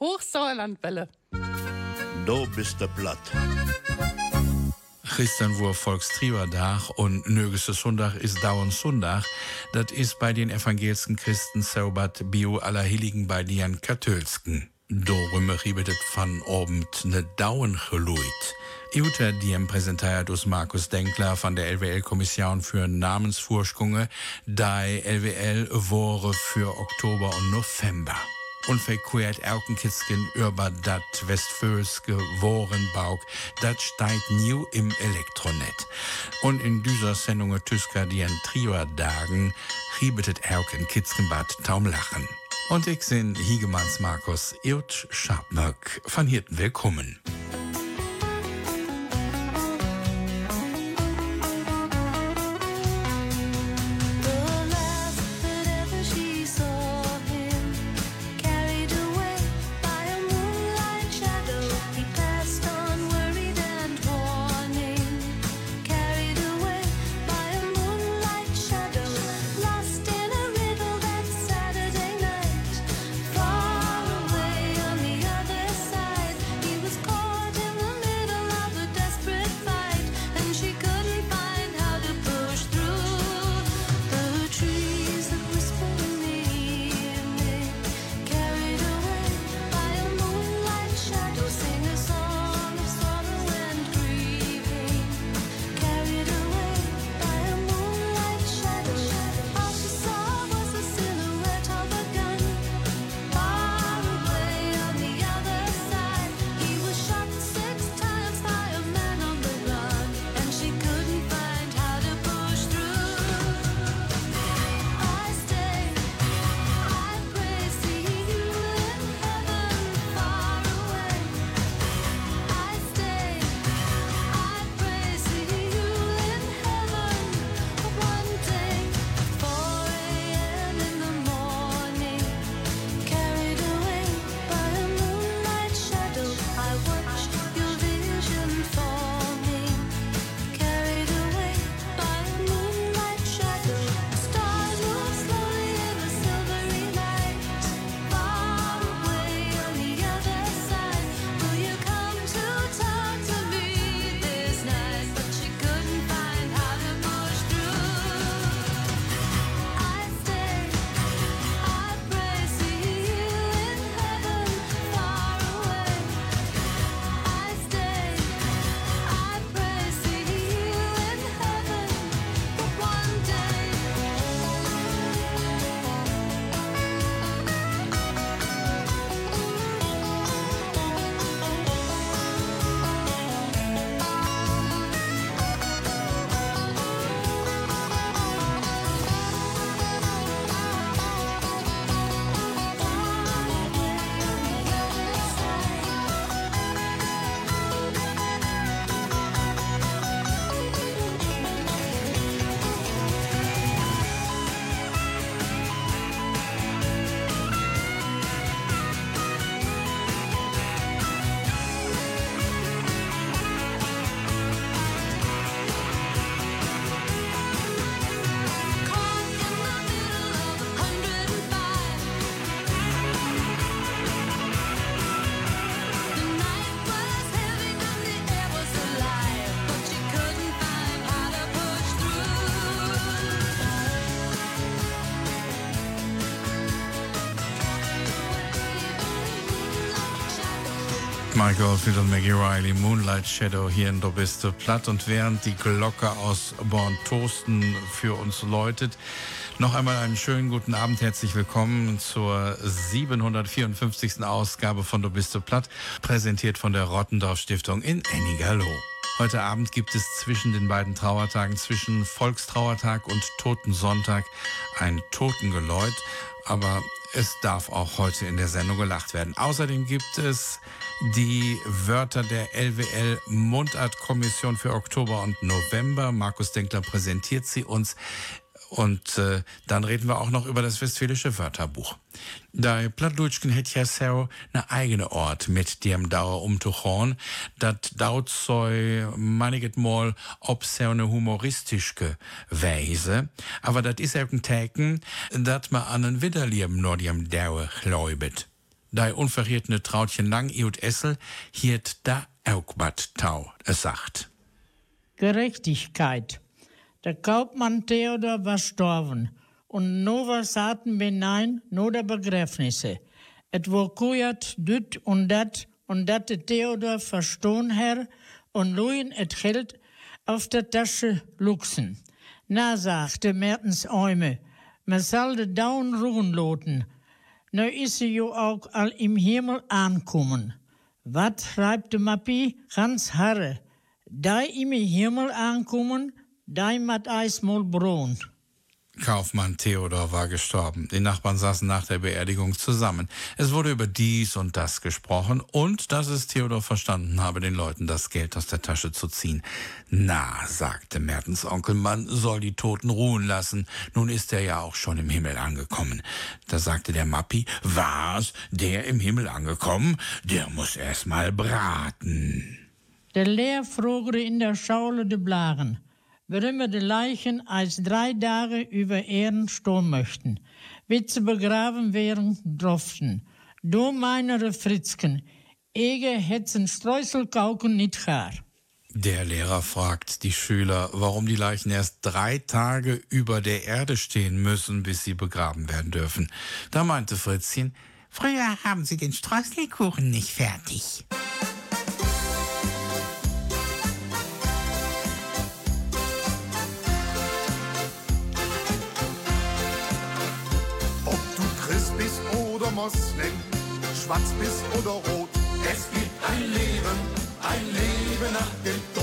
Hochsauerlandwelle. Du bist der Platt. Gisteren war Volkstrieberdag und nögeste Sonntag ist dauernd Sonntag. Das ist bei den evangelischen Christen bat Bio Allerheiligen bei den Katholsken. Darum riebt es von Abend ne Dauern geluid. Iuter diem präsentiert us Markus Denkler von der LWL-Kommission für Namensvorschunge, die LWL Woche für Oktober und November. Und verquert Erkenkisken über dat Westfölske Worenbauk, dat steigt new im Elektronet. Und in dieser Sendung Tüsker die en Trio-Dagen riebetet Erkenkiskenbad taum lachen. Und ich bin Hiegemanns Markus Irt Schabnöck von Hirten willkommen. Michael Oldfield und Maggie Riley, Moonlight Shadow hier in Der Biste Platt. Und während die Glocke aus Born Toasten für uns läutet, noch einmal einen schönen guten Abend. Herzlich willkommen zur 754. Ausgabe von Der Biste Platt, präsentiert von der Rottendorf Stiftung in Ennigerloh. Heute Abend gibt es zwischen den beiden Trauertagen, zwischen Volkstrauertag und Totensonntag, ein Totengeläut. Aber es darf auch heute in der Sendung gelacht werden. Außerdem gibt es die Wörter der LWL Mundart-Kommission für Oktober und November. Markus Denkler präsentiert sie uns. Und äh, dann reden wir auch noch über das Westfälische Wörterbuch. Da Plattdutschken hätt ja so ne eigene Ort mit dem Dauer um Tuchorn, dat daut so maniget mal ob so ne humoristische Weise, aber dat is auch ein Taken, dat ma an en Widerliem nur dem Dauer gläubet. Dei unverrietene Trautchen lang iut Essel hiert da Augbat Tau, es sagt. Gerechtigkeit. Der Kaufmann Theodor war gestorben und Nova saten benein nur der Begräbnisse. Et wo kujat düt und dat und dat de Theodor verstohn her und luien et Geld auf der Tasche luxen. Na, sagte Mertens Äume, man soll de Daun ruhen loten. Nu is sie jo auch al im Himmel ankommen. Wat schreibt de Mappi? Ganz harre. Da im Himmel ankommen, da mat eis mol Brot. Kaufmann Theodor war gestorben. Die Nachbarn saßen nach der Beerdigung zusammen. Es wurde über dies und das gesprochen und dass es Theodor verstanden habe, den Leuten das Geld aus der Tasche zu ziehen. Na, sagte Mertens Onkel, man soll die Toten ruhen lassen. Nun ist er ja auch schon im Himmel angekommen. Da sagte der Mappi, was? Der im Himmel angekommen? Der muss erst mal braten. Der Lehr frogere in der Schaule de Blaren wir die Leichen als drei Tage über Erden stehen möchten, wie sie begraben werden durften. Du meinere Fritzken, Ege hetzen Streuselkauken nicht gar. Der Lehrer fragt die Schüler, warum die Leichen erst drei Tage über der Erde stehen müssen, bis sie begraben werden dürfen. Da meinte Fritzchen, früher haben sie den Streuselkuchen nicht fertig. Moslem, schwarz bist oder rot. Es gibt ein Leben, ein Leben nach dem Tod.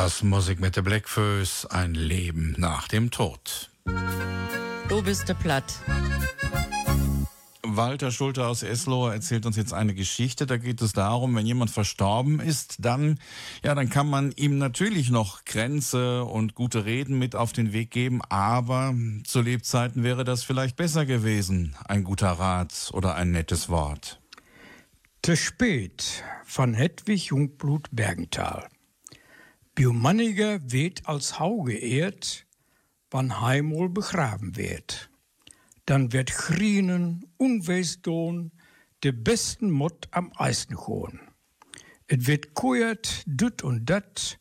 Das was Musik mit der Blackfoes, ein Leben nach dem Tod. Du bist der Platt. Walter Schulte aus Eslohe erzählt uns jetzt eine Geschichte. Da geht es darum, wenn jemand verstorben ist, dann, ja, dann kann man ihm natürlich noch Grenze und gute Reden mit auf den Weg geben, aber zu Lebzeiten wäre das vielleicht besser gewesen. Ein guter Rat oder ein nettes Wort. Te spät von Hedwig Jungblut Bergenthal. Biomanniger wird als Hau geehrt, wann Heimol begraben wird. Dann wird Grienen, Unweisdoon, de besten Mott am Eisen hohen. Et wird kuiert, dut und dat,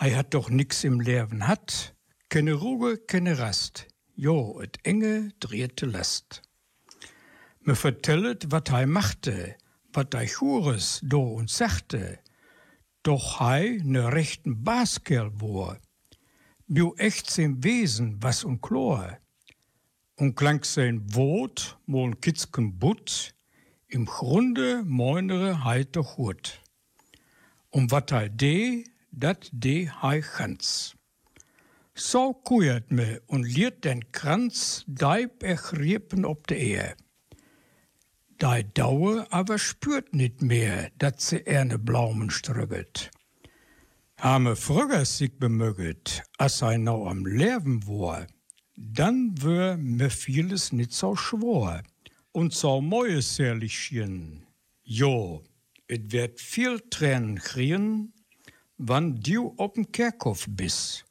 hei hat doch nix im Leben hat, keine Ruhe, keine Rast, jo, et enge drierte Last. Me vertellet, wat hei machte, wat hei Chures do und sachte, doch hei ne rechten Baskerl wor, bio echt sem Wesen was und Chlor, und klang sein Wort mol kitzken Butt, im Grunde moinere heiter Hut. Und wat hij de, dat de hij ganz. So kuiert me und liert den Kranz deib ergriepen op de Ehe. Dei Daue aber spürt nicht mehr, dat se erne Blaumen strügget. Hame früher sich bemöget, as sei nau am Leben war, dann wär mir vieles nicht so schwor und so mäuserlichen. Jo, et wird viel Tränen kriegen, wann du op'n Kerkhof bist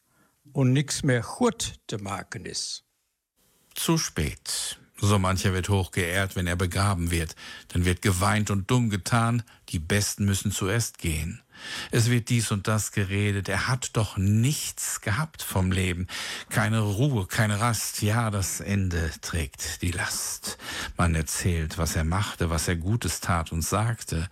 und nix mehr gut zu machen ist. Zu spät. So mancher wird hoch geehrt, wenn er begraben wird. Dann wird geweint und dumm getan, die Besten müssen zuerst gehen. Es wird dies und das geredet. Er hat doch nichts gehabt vom Leben. Keine Ruhe, keine Rast. Ja, das Ende trägt die Last. Man erzählt, was er machte, was er Gutes tat und sagte.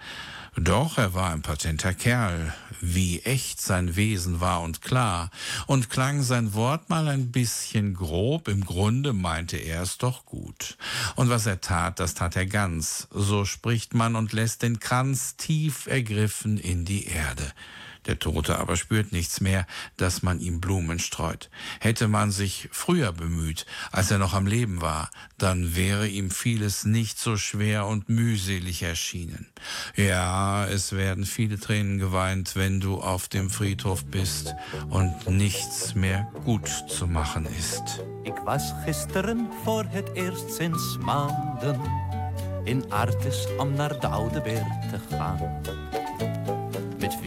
Doch er war ein patenter Kerl, wie echt sein Wesen war und klar, und klang sein Wort mal ein bisschen grob, im Grunde meinte er es doch gut. Und was er tat, das tat er ganz, so spricht man und lässt den Kranz tief ergriffen in die Erde. Der Tote aber spürt nichts mehr, dass man ihm Blumen streut. Hätte man sich früher bemüht, als er noch am Leben war, dann wäre ihm vieles nicht so schwer und mühselig erschienen. Ja, es werden viele Tränen geweint, wenn du auf dem Friedhof bist und nichts mehr gut zu machen ist. Ik was gisteren voor het eerst sinds in Artis om naar de Oude gaan.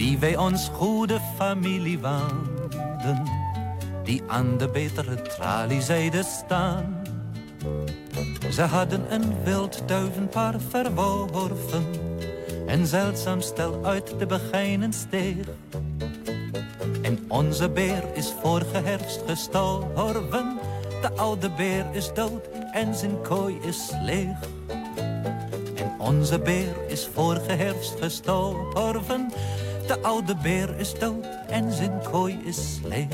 Wie wij ons goede familie waanden, die aan de betere traliezijde staan. Ze hadden een wild duivenpaar verworven, een zeldzaam stel uit de begijnen steeg. En onze beer is vorige herfst gestorven, de oude beer is dood en zijn kooi is leeg. En onze beer is vorige herfst gestorven, de oude beer is dood en zijn kooi is leeg.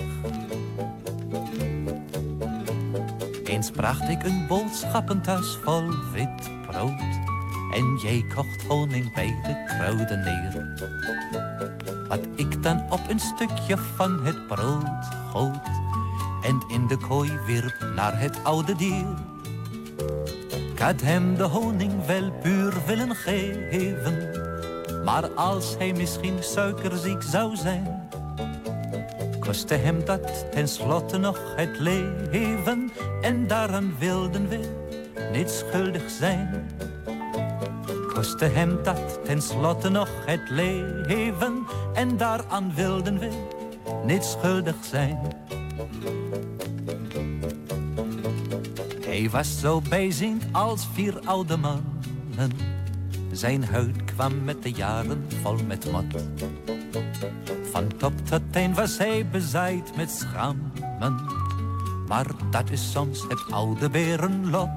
Eens bracht ik een boodschappentas vol wit brood. En jij kocht honing bij de kruidenier. Wat ik dan op een stukje van het brood goot. En in de kooi wierp naar het oude dier. Ik hem de honing wel puur willen geven. Maar als hij misschien suikerziek zou zijn, kostte hem dat tenslotte nog het leven. En daaraan wilden we niet schuldig zijn. Kostte hem dat tenslotte nog het leven. En daaraan wilden we niet schuldig zijn. Hij was zo bijziend als vier oude mannen. Zijn huid kwam met de jaren vol met mot. Van top tot teen was hij bezaaid met schrammen. Maar dat is soms het oude berenlot.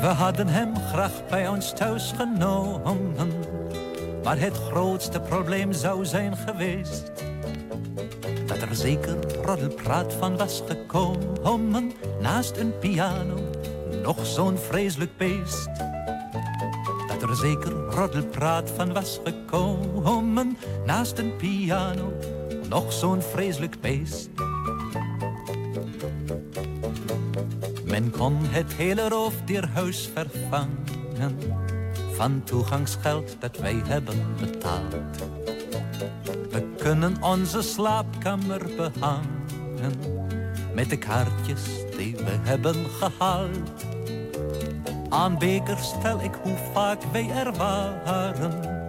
We hadden hem graag bij ons thuis genomen. Maar het grootste probleem zou zijn geweest. Dat er zeker roddelpraat van was gekomen. Naast een piano nog zo'n vreselijk beest. Er er zeker roddelpraat van was gekomen. Naast een piano nog zo'n vreselijk beest. Men kon het hele roofdierhuis vervangen van toegangsgeld dat wij hebben betaald. We kunnen onze slaapkamer behangen met de kaartjes die we hebben gehaald. Aan Beker stel ik hoe vaak wij er waren.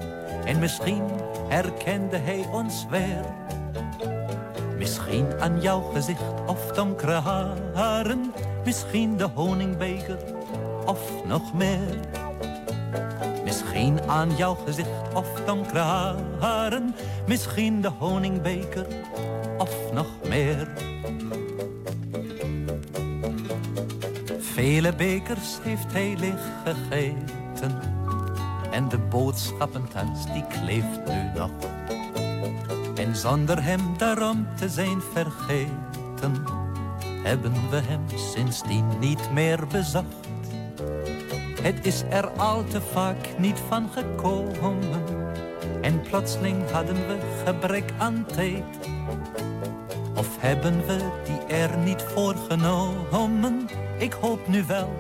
En misschien herkende hij ons weer. Misschien aan jouw gezicht of donkere haren. Misschien de honingbeker of nog meer. Misschien aan jouw gezicht of donkere haren. Misschien de honingbeker of nog meer. Vele bekers heeft hij licht gegeten. En de boodschappentans die kleeft nu nog. En zonder hem daarom te zijn vergeten, hebben we hem sindsdien niet meer bezocht. Het is er al te vaak niet van gekomen. En plotseling hadden we gebrek aan tijd. Of hebben we die er niet voor genomen? Ik hoop nu wel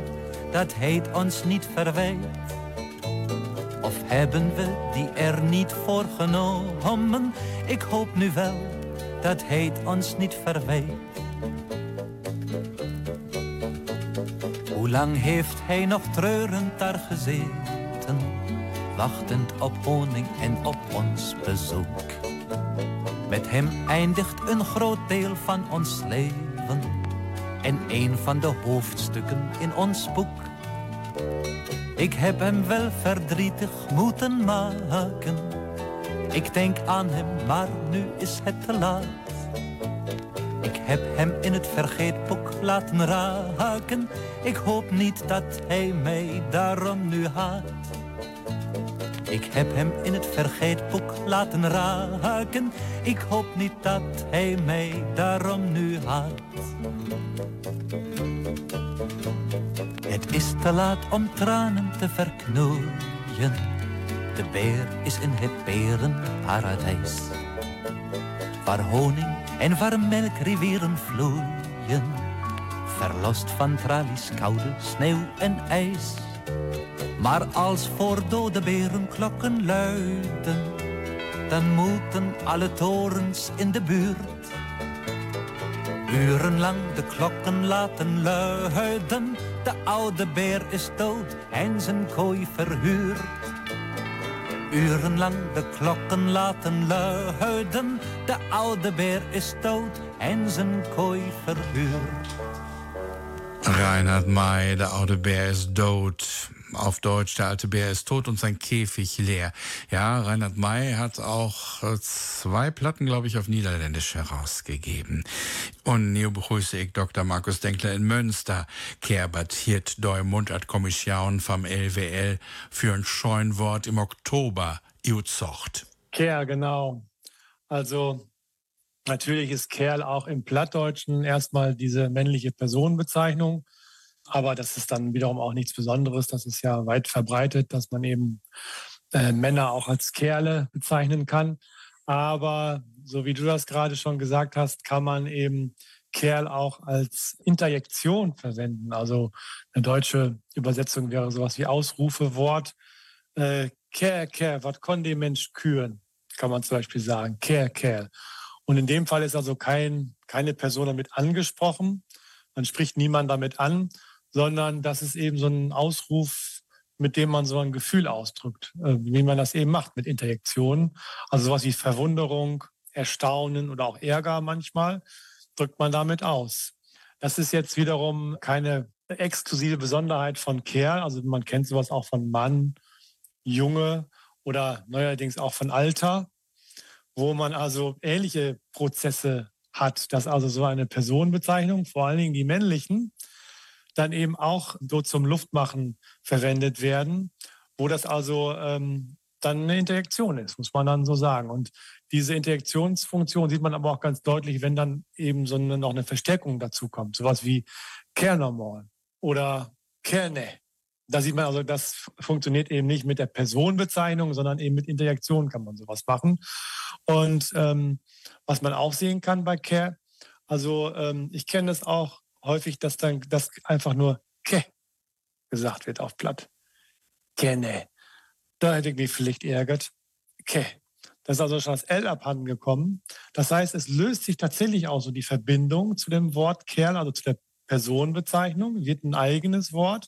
dat hij het ons niet verwijt. Of hebben we die er niet voor genomen? Ik hoop nu wel dat hij het ons niet verwijt. Hoe lang heeft hij nog treurend daar gezeten, wachtend op honing en op ons bezoek? Met hem eindigt een groot deel van ons leven en een van de hoofdstukken in ons boek. Ik heb hem wel verdrietig moeten maken. Ik denk aan hem, maar nu is het te laat. Ik heb hem in het vergeetboek laten raken. Ik hoop niet dat hij mij daarom nu haat. Ik heb hem in het vergeetboek laten raken. Ik hoop niet dat hij mij daarom nu haat. Te laat om tranen te verknoeien. De beer is in het berenparadijs. Waar honing en waar melkrivieren vloeien. Verlost van tralies, koude sneeuw en ijs. Maar als voor dode beren klokken luiden, dan moeten alle torens in de buurt urenlang de klokken laten luiden. De oude beer is dood en zijn kooi verhuurd. Urenlang de klokken laten luiden. De oude beer is dood en zijn kooi verhuurd. Reinhard May, der oude Bär ist dood. Auf Deutsch, der alte Bär ist tot und sein Käfig leer. Ja, Reinhard May hat auch äh, zwei Platten, glaube ich, auf Niederländisch herausgegeben. Und nu begrüße ich Dr. Markus Denkler in Münster. Kerbert hiert deu Mundart-Kommission vom LWL für ein Scheunwort im Oktober Iuzocht. Kerl, genau. Also natürlich ist Kerl auch im Plattdeutschen erstmal diese männliche Personenbezeichnung. Aber das ist dann wiederum auch nichts Besonderes. Das ist ja weit verbreitet, dass man eben äh, Männer auch als Kerle bezeichnen kann. Aber so wie du das gerade schon gesagt hast, kann man eben Kerl auch als Interjektion verwenden. Also eine deutsche Übersetzung wäre sowas wie Ausrufewort. Äh, Kerl, Kerl, was kann der Mensch küren? Kann man zum Beispiel sagen. Kerl, Kerl. Und in dem Fall ist also kein, keine Person damit angesprochen. Man spricht niemand damit an, sondern das ist eben so ein Ausruf, mit dem man so ein Gefühl ausdrückt, äh, wie man das eben macht mit Interjektionen. Also sowas wie Verwunderung, Erstaunen oder auch Ärger manchmal drückt man damit aus. Das ist jetzt wiederum keine exklusive Besonderheit von Kerl. Also man kennt sowas auch von Mann, Junge oder neuerdings auch von Alter, wo man also ähnliche Prozesse hat, dass also so eine Personenbezeichnung, vor allen Dingen die männlichen, dann eben auch so zum Luftmachen verwendet werden, wo das also ähm, dann eine Interaktion ist, muss man dann so sagen. Und diese Interaktionsfunktion sieht man aber auch ganz deutlich, wenn dann eben so eine, noch eine Verstärkung dazu kommt. Sowas wie Kernormal oder Kerne da sieht man also, das funktioniert eben nicht mit der Personenbezeichnung, sondern eben mit Interjektion kann man sowas machen. Und ähm, was man auch sehen kann bei Care, also ähm, ich kenne das auch häufig, dass dann das einfach nur Ke gesagt wird auf Platt. Kenne. Da hätte ich mich vielleicht ärgert. Ke. Das ist also schon das L abhanden gekommen. Das heißt, es löst sich tatsächlich auch so die Verbindung zu dem Wort Kerl, also zu der Personenbezeichnung, wird ein eigenes Wort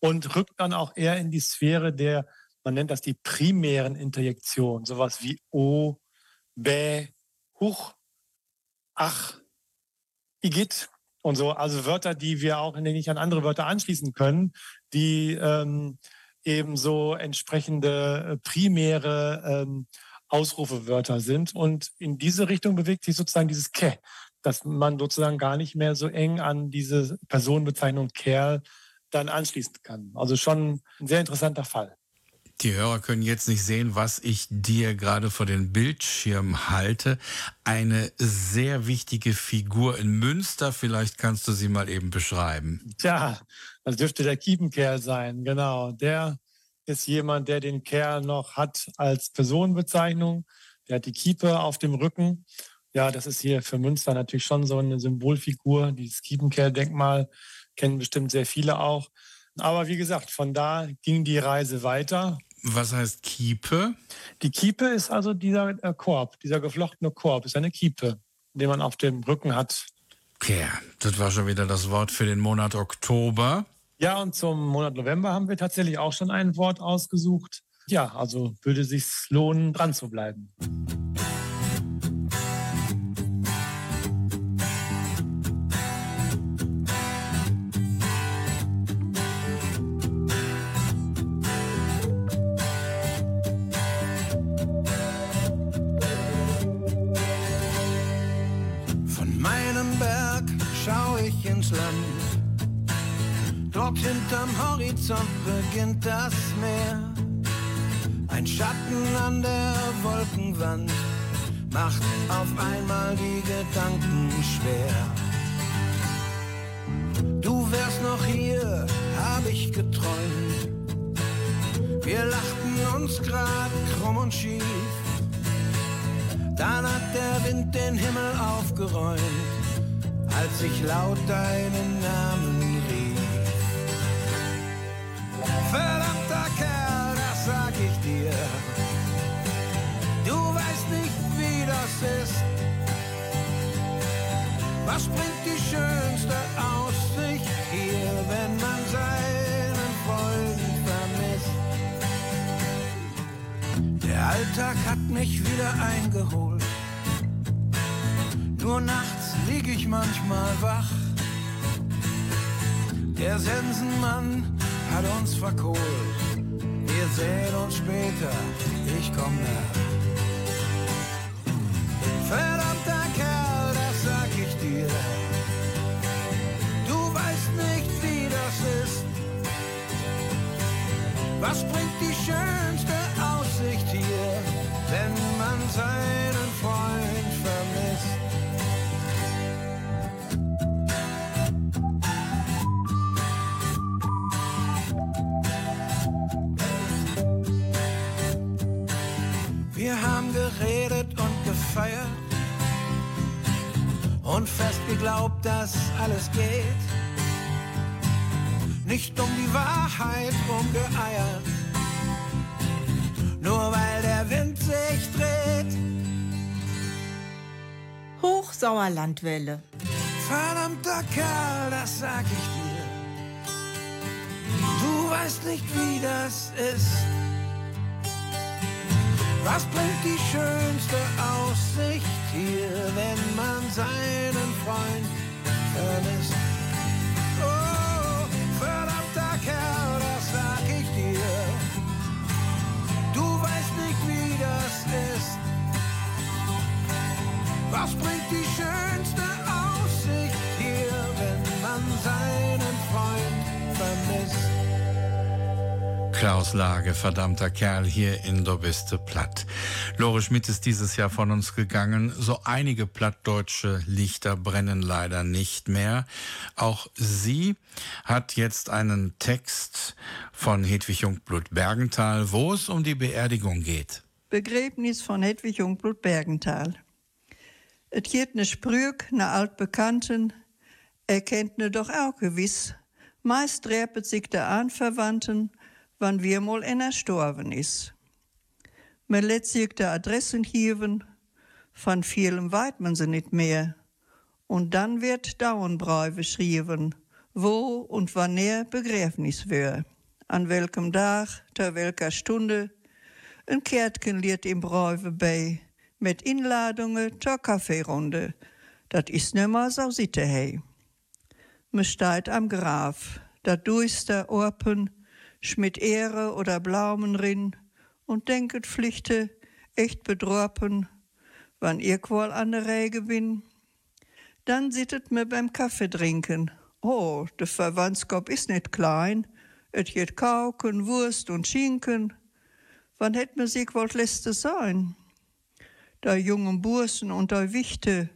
und rückt dann auch eher in die Sphäre der, man nennt das die primären Interjektionen, sowas wie O, Bä, Huch, Ach, Igit und so. Also Wörter, die wir auch nicht an andere Wörter anschließen können, die ähm, eben so entsprechende äh, primäre ähm, Ausrufewörter sind. Und in diese Richtung bewegt sich sozusagen dieses Ke, dass man sozusagen gar nicht mehr so eng an diese Personenbezeichnung Kerl dann anschließen kann. Also schon ein sehr interessanter Fall. Die Hörer können jetzt nicht sehen, was ich dir gerade vor den Bildschirm halte. Eine sehr wichtige Figur in Münster. Vielleicht kannst du sie mal eben beschreiben. Tja, das dürfte der Kiepenkerl sein. Genau. Der ist jemand, der den Kerl noch hat als Personenbezeichnung. Der hat die Kiepe auf dem Rücken. Ja, das ist hier für Münster natürlich schon so eine Symbolfigur. Dieses Kiepenkerl-Denkmal kennen bestimmt sehr viele auch. Aber wie gesagt, von da ging die Reise weiter. Was heißt Kiepe? Die Kiepe ist also dieser äh, Korb, dieser geflochtene Korb, ist eine Kiepe, den man auf dem Rücken hat. Okay, das war schon wieder das Wort für den Monat Oktober. Ja, und zum Monat November haben wir tatsächlich auch schon ein Wort ausgesucht. Ja, also würde sich lohnen, dran zu bleiben. Dort hinterm Horizont beginnt das Meer. Ein Schatten an der Wolkenwand macht auf einmal die Gedanken schwer. Du wärst noch hier, hab ich geträumt. Wir lachten uns grad krumm und schief. Dann hat der Wind den Himmel aufgeräumt, als ich laut deinen Namen rief. Verdammter Kerl, das sag ich dir. Du weißt nicht, wie das ist. Was bringt die schönste Aussicht hier, wenn man seinen Freund vermisst? Der Alltag hat mich wieder eingeholt. Nur nachts lieg ich manchmal wach. Der Sensenmann hat uns verkohlt. Wir sehen uns später, ich komm nach. Verdammter Kerl, das sag ich dir. Du weißt nicht, wie das ist. Was bringt die schönste Aussicht hier, wenn man seinen gefeiert und fest geglaubt, dass alles geht. Nicht um die Wahrheit rumgeeiert, nur weil der Wind sich dreht. Hochsauerlandwelle. Verdammter Kerl, das sag ich dir. Du weißt nicht, wie das ist. Was bringt die schönste Aussicht hier, wenn man seinen Freund vermisst? Oh, verdammter Kerl, das sag ich dir. Du weißt nicht, wie das ist. Was bringt die schönste Aussicht hier, wenn man seinen Freund vermisst? Klaus Lage, verdammter Kerl, hier in Do biste platt. Lore Schmidt ist dieses Jahr von uns gegangen. So einige plattdeutsche Lichter brennen leider nicht mehr. Auch sie hat jetzt einen Text von Hedwig Jungblut Bergenthal, wo es um die Beerdigung geht. Begräbnis von Hedwig Jungblut Bergenthal. Et geht ne Sprüg, ne Altbekannten, er kennt ne doch auch gewiss. Meist räpet sich der Anverwandten, wann wir mal einer gestorben ist. Man lässt sich die Adressen geben, von vielem weit man sie nicht mehr. Und dann wird Dauernbrei beschrieben, wo und wann er Begräbnis wär. An welchem Tag, zu welcher Stunde, ein Kärtchen liert im Bräuwe bei, mit Inladungen zur Kaffeerunde. Dat is nimmer so sitte hei. Me steht am Graf, da duister Orpen, schmidt Ehre oder Blaumen rin und denket Pflichte echt bedroppen, wann ihr qual an der Rege bin. Dann sittet mir beim Kaffee trinken. Oh, de Verwandtskop is net klein, et jet Kauken, Wurst und Schinken. Wann hätt mir sich wollt läste sein? Da jungen Bursen und da Wichte,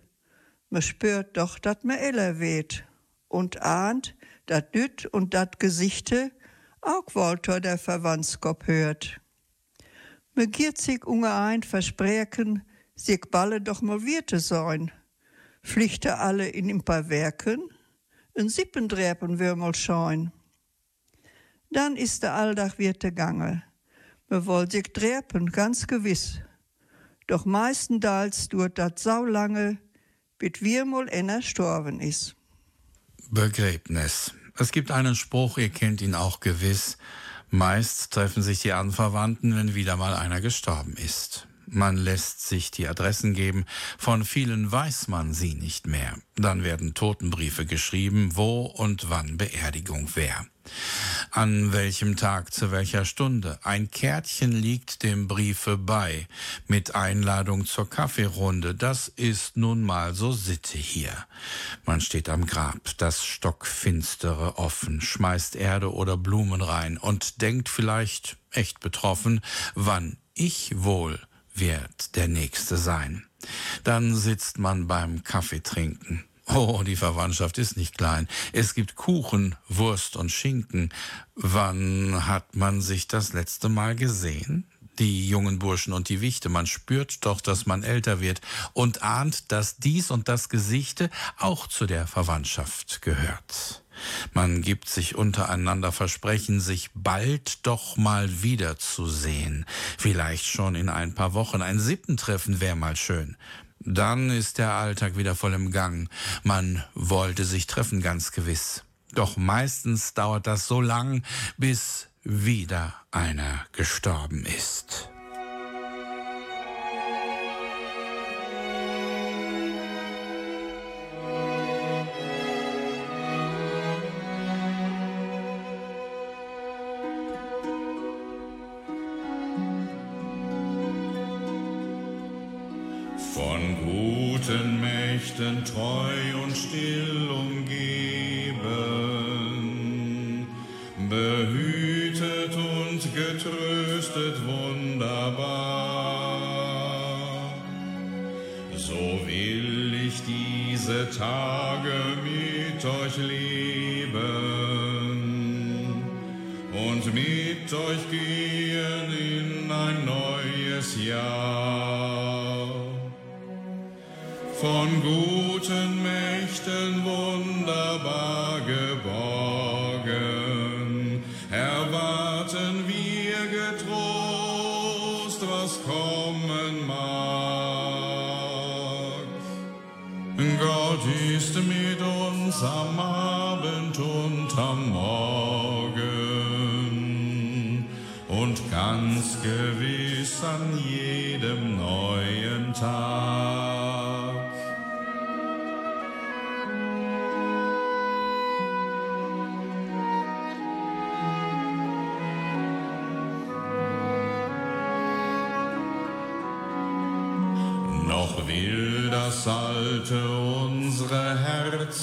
me spürt doch, dat mir eller weht und ahnt, dat Düt und dat Gesichte, auch Walter der Verwandtskop hört. Me giert sich ungeein versprechen, sich balle doch mal Wirte sein. Pflichte alle in ein paar Werken, ein Sippendräpen wir mal scheuen. Dann ist der Alldach Wirte gange. Me woll sich dräpen, ganz gewiss. Doch meistenteils dauert dat sau lange, bis wir mal einer gestorben ist. Begräbnis. Es gibt einen Spruch, ihr kennt ihn auch gewiss. Meist treffen sich die Anverwandten, wenn wieder mal einer gestorben ist. Man lässt sich die Adressen geben, von vielen weiß man sie nicht mehr. Dann werden Totenbriefe geschrieben, wo und wann Beerdigung wäre. An welchem Tag, zu welcher Stunde. Ein Kärtchen liegt dem Briefe bei, mit Einladung zur Kaffeerunde. Das ist nun mal so Sitte hier. Man steht am Grab, das Stockfinstere offen, schmeißt Erde oder Blumen rein und denkt vielleicht, echt betroffen, wann ich wohl wird der Nächste sein. Dann sitzt man beim Kaffeetrinken. Oh, die Verwandtschaft ist nicht klein. Es gibt Kuchen, Wurst und Schinken. Wann hat man sich das letzte Mal gesehen? Die jungen Burschen und die Wichte, man spürt doch, dass man älter wird und ahnt, dass dies und das Gesichte auch zu der Verwandtschaft gehört. Man gibt sich untereinander Versprechen, sich bald doch mal wiederzusehen. Vielleicht schon in ein paar Wochen. Ein Sippentreffen wäre mal schön. Dann ist der Alltag wieder voll im Gang. Man wollte sich treffen, ganz gewiss. Doch meistens dauert das so lang, bis wieder einer gestorben ist. Mächten treu und still umgeben, behütet und getröstet wunderbar. So will ich diese Tage mit euch leben und mit euch gehen von guten Mächten wunderbar geborgen, erwarten wir getrost, was kommen mag. Gott ist mit uns am Abend und am Morgen und ganz gewiss an jedem neuen Tag.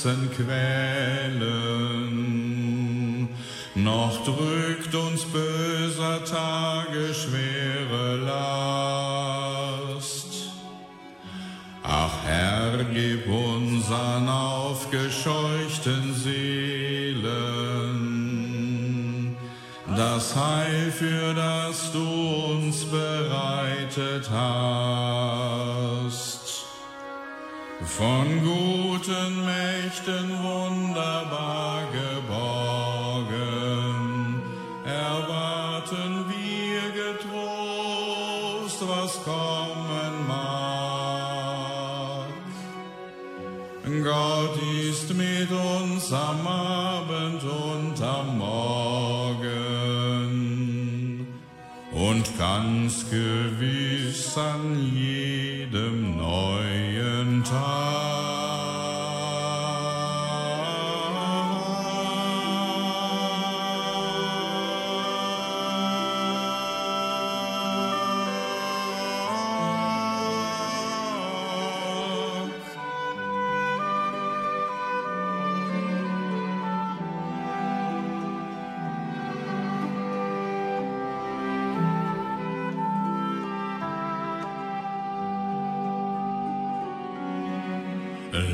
Herzen quälen, noch drückt uns böse Tage schwere Last. Ach Herr, gib unseren aufgescheuchten Seelen das Heil, für das du uns bereitet hast. Guten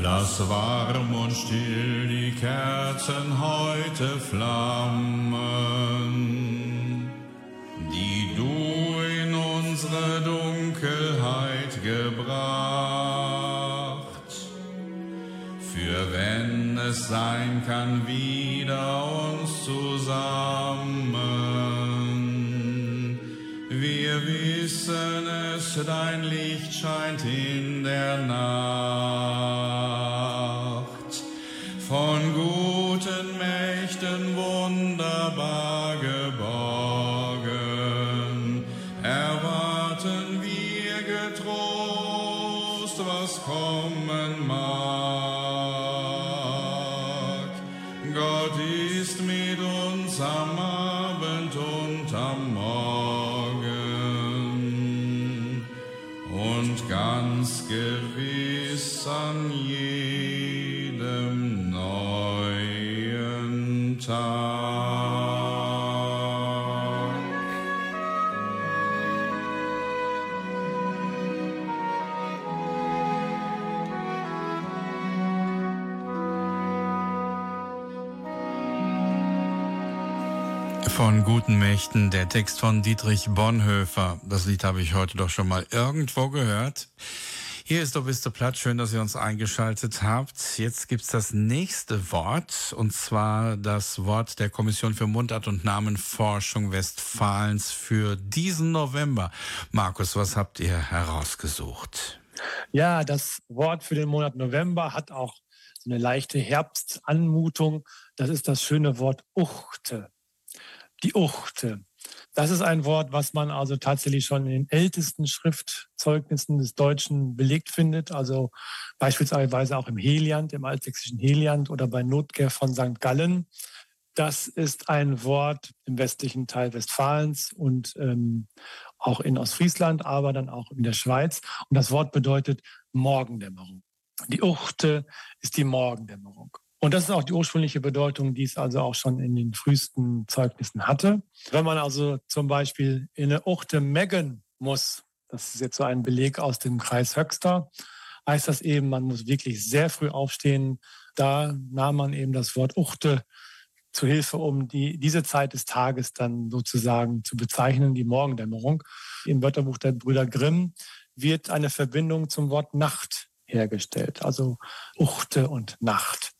Lass warm und still die Kerzen heute flammen, die du in unsere Dunkelheit gebracht. Für wenn es sein kann, wieder uns zusammen. Wir wissen es, dein Von guten Mächten, der Text von Dietrich Bonhoeffer. Das Lied habe ich heute doch schon mal irgendwo gehört. Hier ist Dobiste Platt. Schön, dass ihr uns eingeschaltet habt. Jetzt gibt's das nächste Wort, und zwar das Wort der Kommission für Mundart- und Namenforschung Westfalens für diesen November. Markus, was habt ihr herausgesucht? Ja, das Wort für den Monat November hat auch so eine leichte Herbstanmutung. Das ist das schöne Wort Uchte. Die Uchte. Das ist ein Wort, was man also tatsächlich schon in den ältesten Schriftzeugnissen des Deutschen belegt findet. Also beispielsweise auch im Heliand, im altsächsischen Heliand oder bei Notker von St. Gallen. Das ist ein Wort im westlichen Teil Westfalens und ähm, auch in Ostfriesland, aber dann auch in der Schweiz. Und das Wort bedeutet Morgendämmerung. Die Uchte ist die Morgendämmerung. Und das ist auch die ursprüngliche Bedeutung, die es also auch schon in den frühesten Zeugnissen hatte. Wenn man also zum Beispiel in eine Uchte meggen muss, das ist jetzt so ein Beleg aus dem Kreis Höxter, heißt das eben, man muss wirklich sehr früh aufstehen. Da nahm man eben das Wort Uchte zu Hilfe, um die, diese Zeit des Tages dann sozusagen zu bezeichnen, die Morgendämmerung. Im Wörterbuch der Brüder Grimm wird eine Verbindung zum Wort Nacht hergestellt, also Uchte und Nacht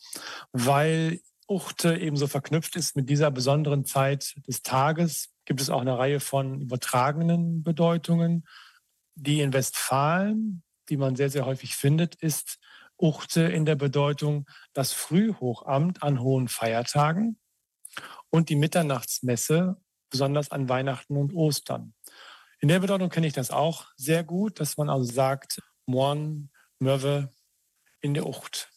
weil Uchte ebenso verknüpft ist mit dieser besonderen Zeit des Tages, gibt es auch eine Reihe von übertragenen Bedeutungen. Die in Westfalen, die man sehr, sehr häufig findet, ist Uchte in der Bedeutung das Frühhochamt an hohen Feiertagen und die Mitternachtsmesse, besonders an Weihnachten und Ostern. In der Bedeutung kenne ich das auch sehr gut, dass man also sagt, Morn, Möwe in der Ucht.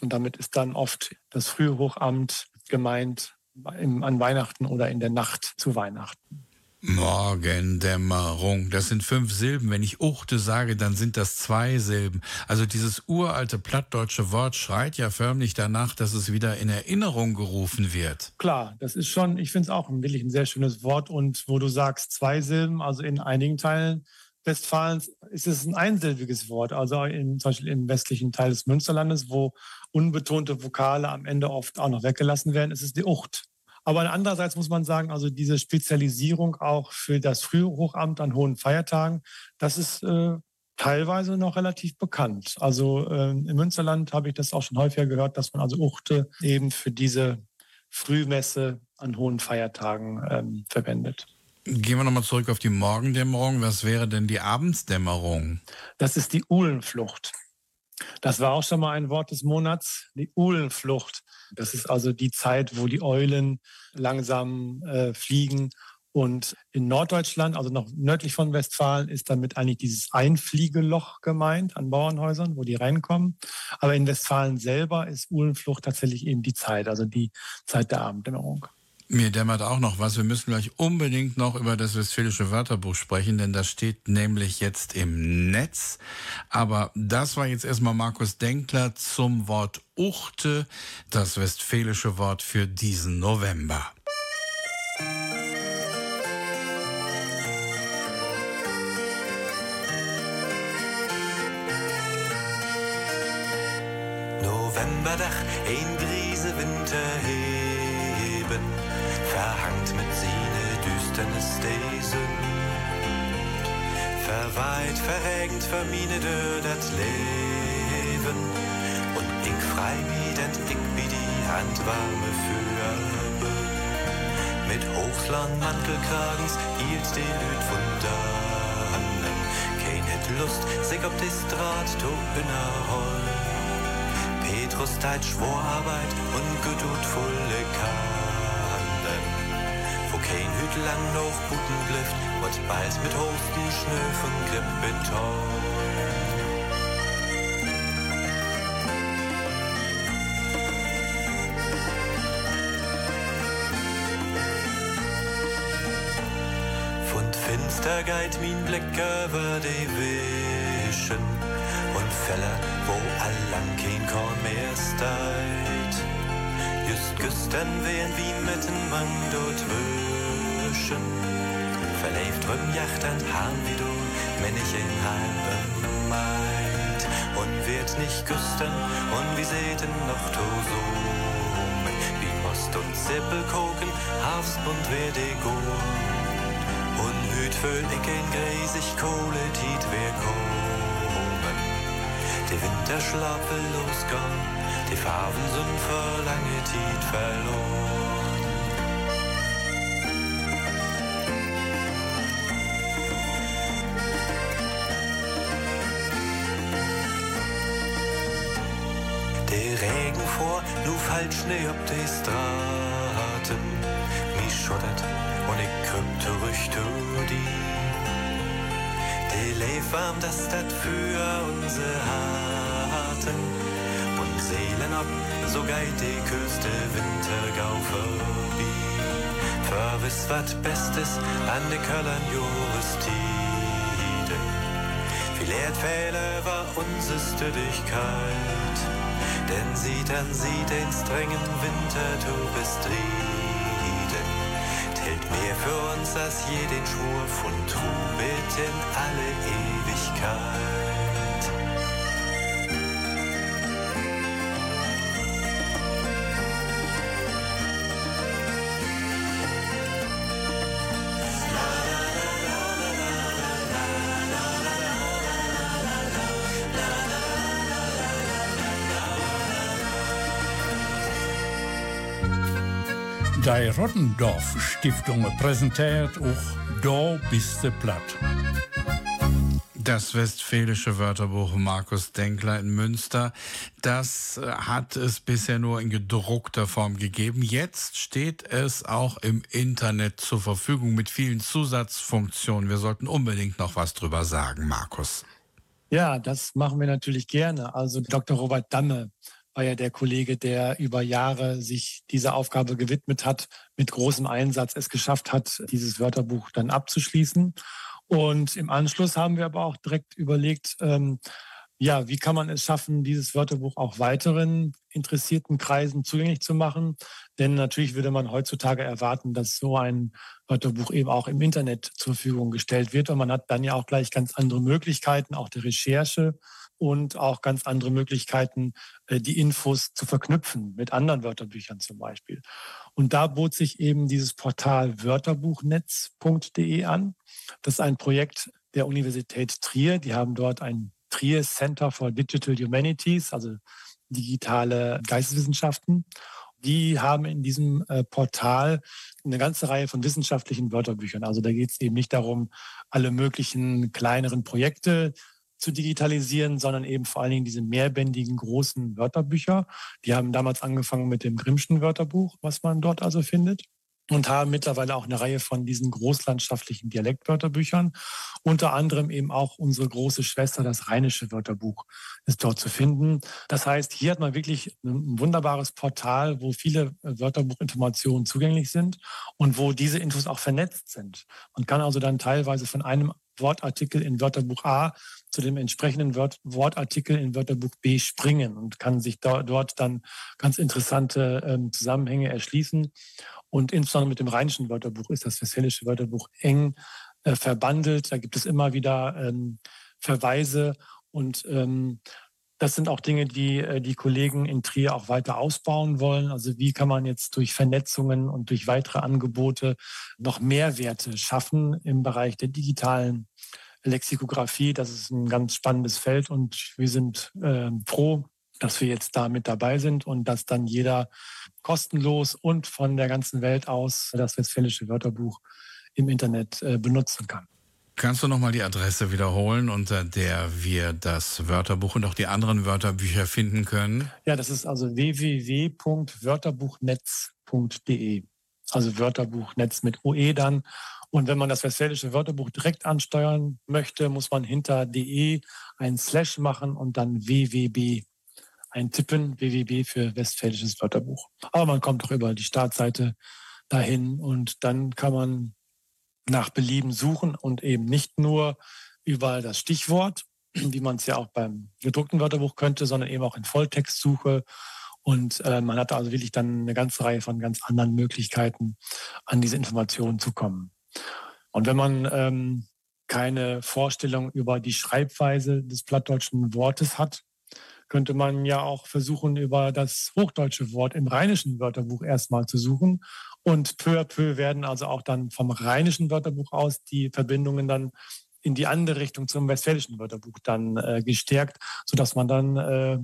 Und damit ist dann oft das Frühhochamt gemeint im, an Weihnachten oder in der Nacht zu Weihnachten. Morgendämmerung. Das sind fünf Silben. Wenn ich Uchte sage, dann sind das zwei Silben. Also dieses uralte plattdeutsche Wort schreit ja förmlich danach, dass es wieder in Erinnerung gerufen wird. Klar, das ist schon, ich finde es auch wirklich ein sehr schönes Wort. Und wo du sagst zwei Silben, also in einigen Teilen Westfalens ist es ein einsilbiges Wort. Also in, zum Beispiel im westlichen Teil des Münsterlandes, wo unbetonte Vokale am Ende oft auch noch weggelassen werden, ist es die Ucht. Aber andererseits muss man sagen, also diese Spezialisierung auch für das Frühhochamt an hohen Feiertagen, das ist äh, teilweise noch relativ bekannt. Also äh, im Münsterland habe ich das auch schon häufiger gehört, dass man also Uchte eben für diese Frühmesse an hohen Feiertagen ähm, verwendet. Gehen wir nochmal zurück auf die Morgendämmerung. Was wäre denn die Abendsdämmerung? Das ist die Uhlenflucht. Das war auch schon mal ein Wort des Monats, die Uhlenflucht. Das ist also die Zeit, wo die Eulen langsam äh, fliegen. Und in Norddeutschland, also noch nördlich von Westfalen, ist damit eigentlich dieses Einfliegeloch gemeint an Bauernhäusern, wo die reinkommen. Aber in Westfalen selber ist Uhlenflucht tatsächlich eben die Zeit, also die Zeit der Abenddämmerung. Mir dämmert auch noch was. Wir müssen gleich unbedingt noch über das Westfälische Wörterbuch sprechen, denn das steht nämlich jetzt im Netz. Aber das war jetzt erstmal Markus Denkler zum Wort Uchte, das westfälische Wort für diesen November. Novemberdach, ein Verweit, verregend, vermiene dat Leben. Und ich frei mi, denn ich wie die Hand warme Fürbe. Mit Hochsland Mantelkragens hielt den Lüt von dannen. Kein hätt Lust, sich ob die Straat to innerholen. Petrus teilt Schworarbeit und gedut volle Kanden. Kein Hüt lang noch Buten blifft, wird bald mit hochsten Schnö von Grip. Von finster geht mein Blick über die Wischen und Fälle, wo allang kein Korn mehr steigt. Just güsten wehen wie mitten man dort wischen. Verlebt rum Yacht und Hahn wie du, wenn ich in halben meid. Und wird nicht güsten und wie sehten noch to so. Wie Most und Zippel koken, Hafsbund wer de gut. Und hüt ich in gräsig Kohle, tit wer kommen. Der Winterschlaf will losgehen, die Farben sind für lange Zeit verloren. Fällt Schnee ob die Straßen. Mich schottert und ich krümmt zurück zu die. Die Leif warm, das dat für unsere Harten. Und Seelen ab, so geit die Küste Wintergau vorbei. Verwiss wat Bestes an de Köllern Juristiden. Viel Erdfälle war unsere Stüdigkeit. Denn sie dann sie den strengen Winter, du bist Rieden. Hält mehr für uns als je den Schwur von Trubit in alle Ewigkeit. Die Rottendorf Stiftung präsentiert auch Da bist du platt. Das westfälische Wörterbuch Markus Denkler in Münster, das äh, hat es bisher nur in gedruckter Form gegeben. Jetzt steht es auch im Internet zur Verfügung mit vielen Zusatzfunktionen. Wir sollten unbedingt noch was drüber sagen, Markus. Ja, das machen wir natürlich gerne. Also Dr. Robert Damme war ja der Kollege, der über Jahre sich dieser Aufgabe gewidmet hat, mit großem Einsatz es geschafft hat, dieses Wörterbuch dann abzuschließen. Und im Anschluss haben wir aber auch direkt überlegt, ähm, ja, wie kann man es schaffen, dieses Wörterbuch auch weiteren interessierten Kreisen zugänglich zu machen? Denn natürlich würde man heutzutage erwarten, dass so ein Wörterbuch eben auch im Internet zur Verfügung gestellt wird. Und man hat dann ja auch gleich ganz andere Möglichkeiten, auch der Recherche und auch ganz andere Möglichkeiten, äh, die Infos zu verknüpfen mit anderen Wörterbüchern zum Beispiel. Und da bot sich eben dieses Portal wörterbuchnetz.de an. Das ist ein Projekt der Universität Trier. Die haben dort ein Trier Center for Digital Humanities, also digitale Geisteswissenschaften. Die haben in diesem äh, Portal eine ganze Reihe von wissenschaftlichen Wörterbüchern. Also da geht es eben nicht darum, alle möglichen kleineren Projekte zu digitalisieren, sondern eben vor allen Dingen diese mehrbändigen großen Wörterbücher. Die haben damals angefangen mit dem Grimmschen Wörterbuch, was man dort also findet und haben mittlerweile auch eine Reihe von diesen großlandschaftlichen Dialektwörterbüchern. Unter anderem eben auch unsere große Schwester, das Rheinische Wörterbuch, ist dort zu finden. Das heißt, hier hat man wirklich ein wunderbares Portal, wo viele Wörterbuchinformationen zugänglich sind und wo diese Infos auch vernetzt sind. Man kann also dann teilweise von einem Wortartikel in Wörterbuch A zu dem entsprechenden Wort, Wortartikel in Wörterbuch B springen und kann sich da, dort dann ganz interessante ähm, Zusammenhänge erschließen. Und insbesondere mit dem rheinischen Wörterbuch ist das westfälische Wörterbuch eng äh, verbandelt. Da gibt es immer wieder ähm, Verweise und ähm, das sind auch Dinge, die äh, die Kollegen in Trier auch weiter ausbauen wollen. Also wie kann man jetzt durch Vernetzungen und durch weitere Angebote noch Mehrwerte schaffen im Bereich der digitalen Lexikographie? Das ist ein ganz spannendes Feld und wir sind äh, froh, dass wir jetzt da mit dabei sind und dass dann jeder kostenlos und von der ganzen Welt aus das Westfälische Wörterbuch im Internet äh, benutzen kann. Kannst du nochmal die Adresse wiederholen, unter der wir das Wörterbuch und auch die anderen Wörterbücher finden können? Ja, das ist also www.wörterbuchnetz.de. Also Wörterbuchnetz mit OE dann. Und wenn man das Westfälische Wörterbuch direkt ansteuern möchte, muss man hinter de ein Slash machen und dann www eintippen, www für Westfälisches Wörterbuch. Aber man kommt doch über die Startseite dahin und dann kann man nach Belieben suchen und eben nicht nur über das Stichwort, wie man es ja auch beim gedruckten Wörterbuch könnte, sondern eben auch in Volltextsuche. Und äh, man hat also wirklich dann eine ganze Reihe von ganz anderen Möglichkeiten, an diese Informationen zu kommen. Und wenn man ähm, keine Vorstellung über die Schreibweise des plattdeutschen Wortes hat, könnte man ja auch versuchen, über das hochdeutsche Wort im rheinischen Wörterbuch erstmal zu suchen. Und peu à peu werden also auch dann vom rheinischen Wörterbuch aus die Verbindungen dann in die andere Richtung zum westfälischen Wörterbuch dann äh, gestärkt, sodass man dann, äh,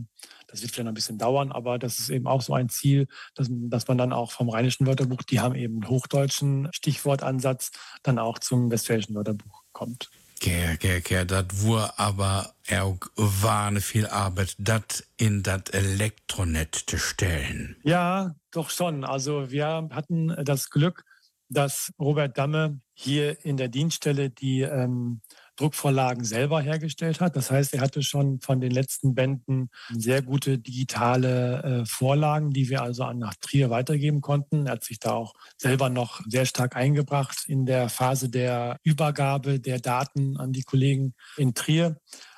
das wird vielleicht noch ein bisschen dauern, aber das ist eben auch so ein Ziel, dass, dass man dann auch vom rheinischen Wörterbuch, die haben eben einen hochdeutschen Stichwortansatz, dann auch zum westfälischen Wörterbuch kommt. Ger, ger, ger, dat wur aber auch wahne viel Arbeit, dat in dat Elektronet zu stellen. Ja, doch schon. Also wir hatten das Glück, dass Robert Damme hier in der Dienststelle die ähm, Druckvorlagen selber hergestellt hat. Das heißt, er hatte schon von den letzten Bänden sehr gute digitale äh, Vorlagen, die wir also an nach Trier weitergeben konnten. Er hat sich da auch selber noch sehr stark eingebracht in der Phase der Übergabe der Daten an die Kollegen in Trier.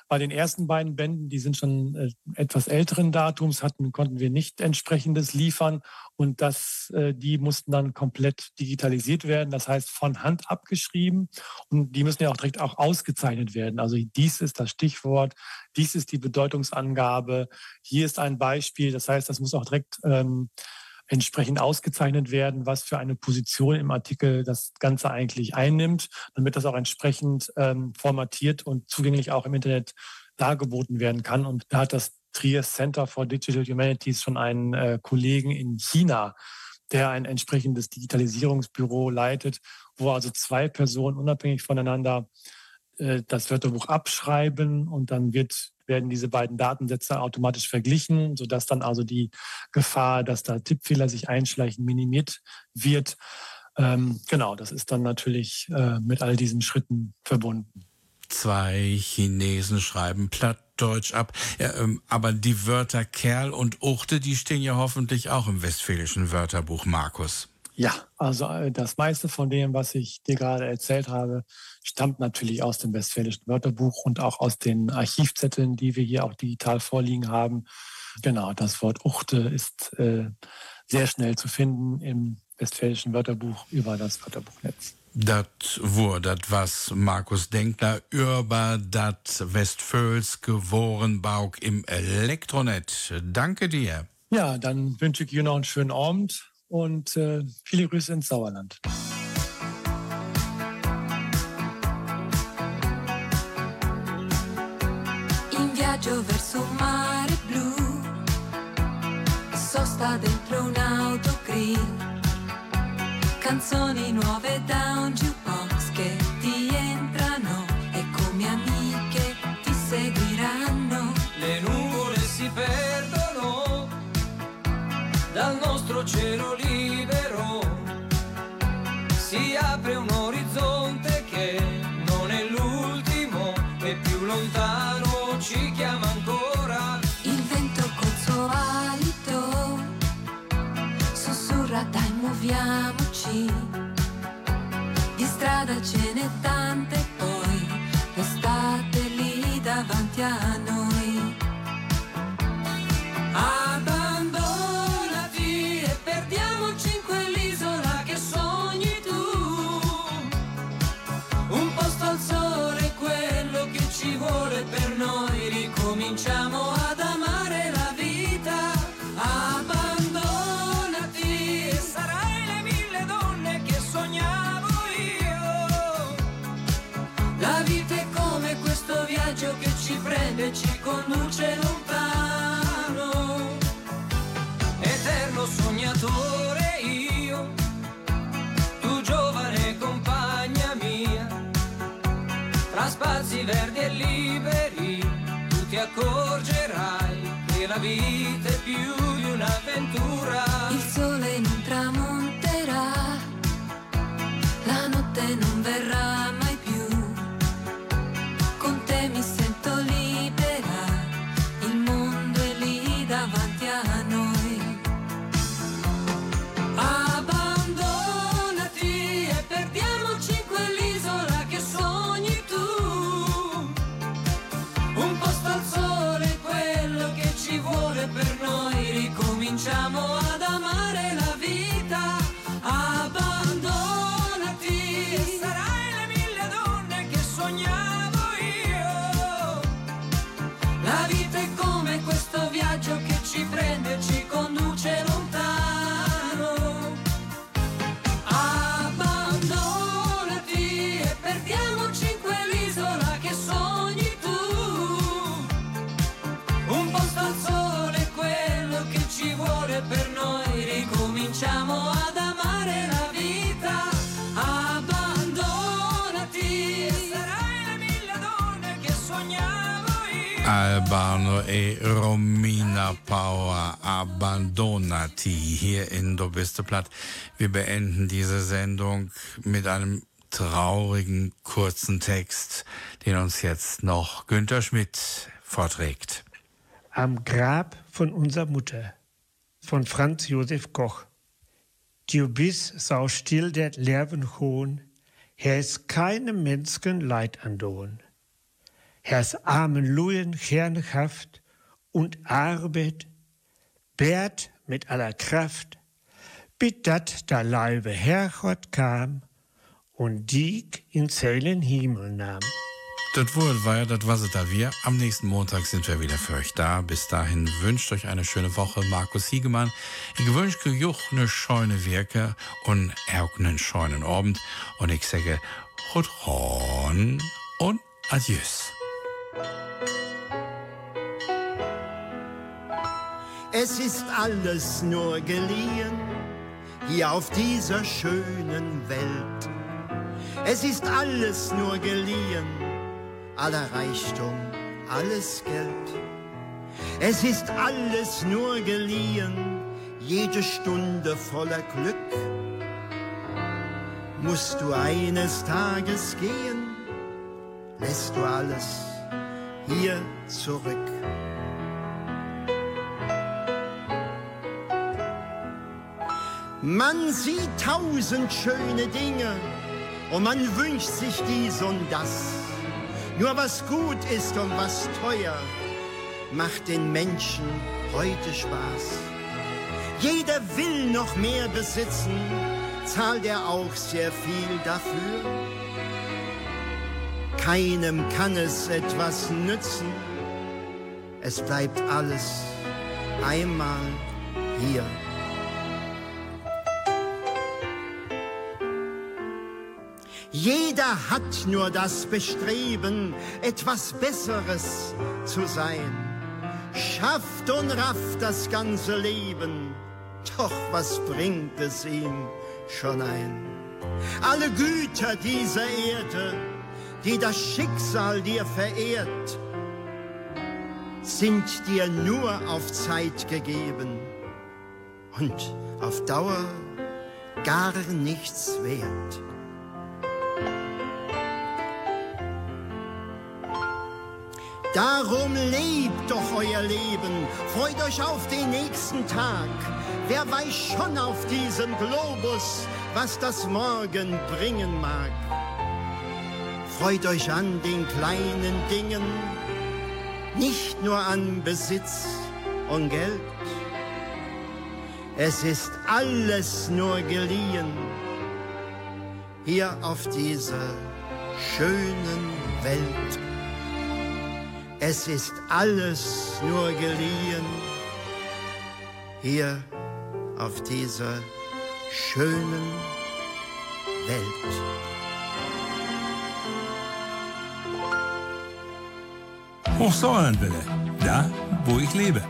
Bei den ersten beiden Bänden, die sind schon äh, etwas älteren Datums, hatten, konnten wir nicht entsprechendes liefern. Und das, äh, die mussten dann komplett digitalisiert werden, das heißt von Hand abgeschrieben. Und die müssen ja auch direkt auch ausgezeichnet werden. Also dies ist das Stichwort, dies ist die Bedeutungsangabe, hier ist ein Beispiel, das heißt, das muss auch direkt ähm, entsprechend ausgezeichnet werden, was für eine Position im Artikel das Ganze eigentlich einnimmt, damit das auch entsprechend ähm, formatiert und zugänglich auch im Internet dargeboten werden kann. Und da hat das Trier Center for Digital Humanities schon einen äh, Kollegen in China, der ein entsprechendes Digitalisierungsbüro leitet, wo also zwei Personen unabhängig voneinander äh, das Wörterbuch abschreiben und dann wird werden diese beiden Datensätze automatisch verglichen, sodass dann also die Gefahr, dass da Tippfehler sich einschleichen, minimiert wird. Ähm, genau, das ist dann natürlich äh, mit all diesen Schritten verbunden. zwei Chinesen schreiben Plattdeutsch ab. Ja, ähm, aber die Wörter Kerl und Uchte, die stehen ja hoffentlich auch im westfälischen Wörterbuch, Markus. Ja, also äh, das meiste von dem, was ich dir gerade erzählt habe, stammt natürlich aus dem Westfälischen Wörterbuch und auch aus den Archivzetteln, die wir hier auch digital vorliegen haben. Genau, das Wort Uchte ist äh, sehr schnell zu finden im Westfälischen Wörterbuch über das Wörterbuchnetz. Das wurde das, was Markus Denkler über das Westföls gewohren Bauk im Elektronet. Danke dir. Ja, dann wünsche ich dir noch einen schönen Abend und äh, viele Grüße ins Sauerland. In viaggio verso un mare blu, sosta dentro un autogrill, canzoni nuove da un dal nostro cielo libero. Si apre un orizzonte che non è l'ultimo e più lontano ci chiama ancora. Il vento col suo alito sussurra dai muoviamoci. La vita è più di un'avventura. Il sole non tramonterà, la notte non verrà cominciamo Albano e Romina Power Abbandonati hier in Du bist platt. Wir beenden diese Sendung mit einem traurigen kurzen Text, den uns jetzt noch Günter Schmidt vorträgt. Am Grab von unserer Mutter von Franz Josef Koch. Du bist sau still der Leben hohn, Herr ist keinem Menschen Leid andohn. Herrs armen Lujen Herrnhaft und Arbeit, bärt mit aller Kraft, bit dat da Leibe Herrgott kam und dieg in Zellen Himmel nahm. Das Wort war ja, das was es da wir. Am nächsten Montag sind wir wieder für euch da. Bis dahin wünscht euch eine schöne Woche. Markus Hiegemann. Ich wünsche euch eine scheune Wirke und auch einen scheunen Abend. Und ich sage, Hut und Adieus. Es ist alles nur geliehen, hier auf dieser schönen Welt. Es ist alles nur geliehen, aller Reichtum, alles Geld. Es ist alles nur geliehen, jede Stunde voller Glück. Musst du eines Tages gehen, lässt du alles hier zurück. Man sieht tausend schöne Dinge und man wünscht sich dies und das. Nur was gut ist und was teuer, macht den Menschen heute Spaß. Jeder will noch mehr besitzen, zahlt er auch sehr viel dafür. Keinem kann es etwas nützen, es bleibt alles einmal hier. Jeder hat nur das Bestreben, etwas Besseres zu sein. Schafft und rafft das ganze Leben, doch was bringt es ihm schon ein? Alle Güter dieser Erde, die das Schicksal dir verehrt, sind dir nur auf Zeit gegeben und auf Dauer gar nichts wert. Darum lebt doch euer Leben, freut euch auf den nächsten Tag. Wer weiß schon auf diesem Globus, was das Morgen bringen mag. Freut euch an den kleinen Dingen, nicht nur an Besitz und Geld. Es ist alles nur geliehen, hier auf dieser schönen Welt. Es ist alles nur geliehen, hier auf dieser schönen Welt. Hochsauerlandwelle, da, wo ich lebe.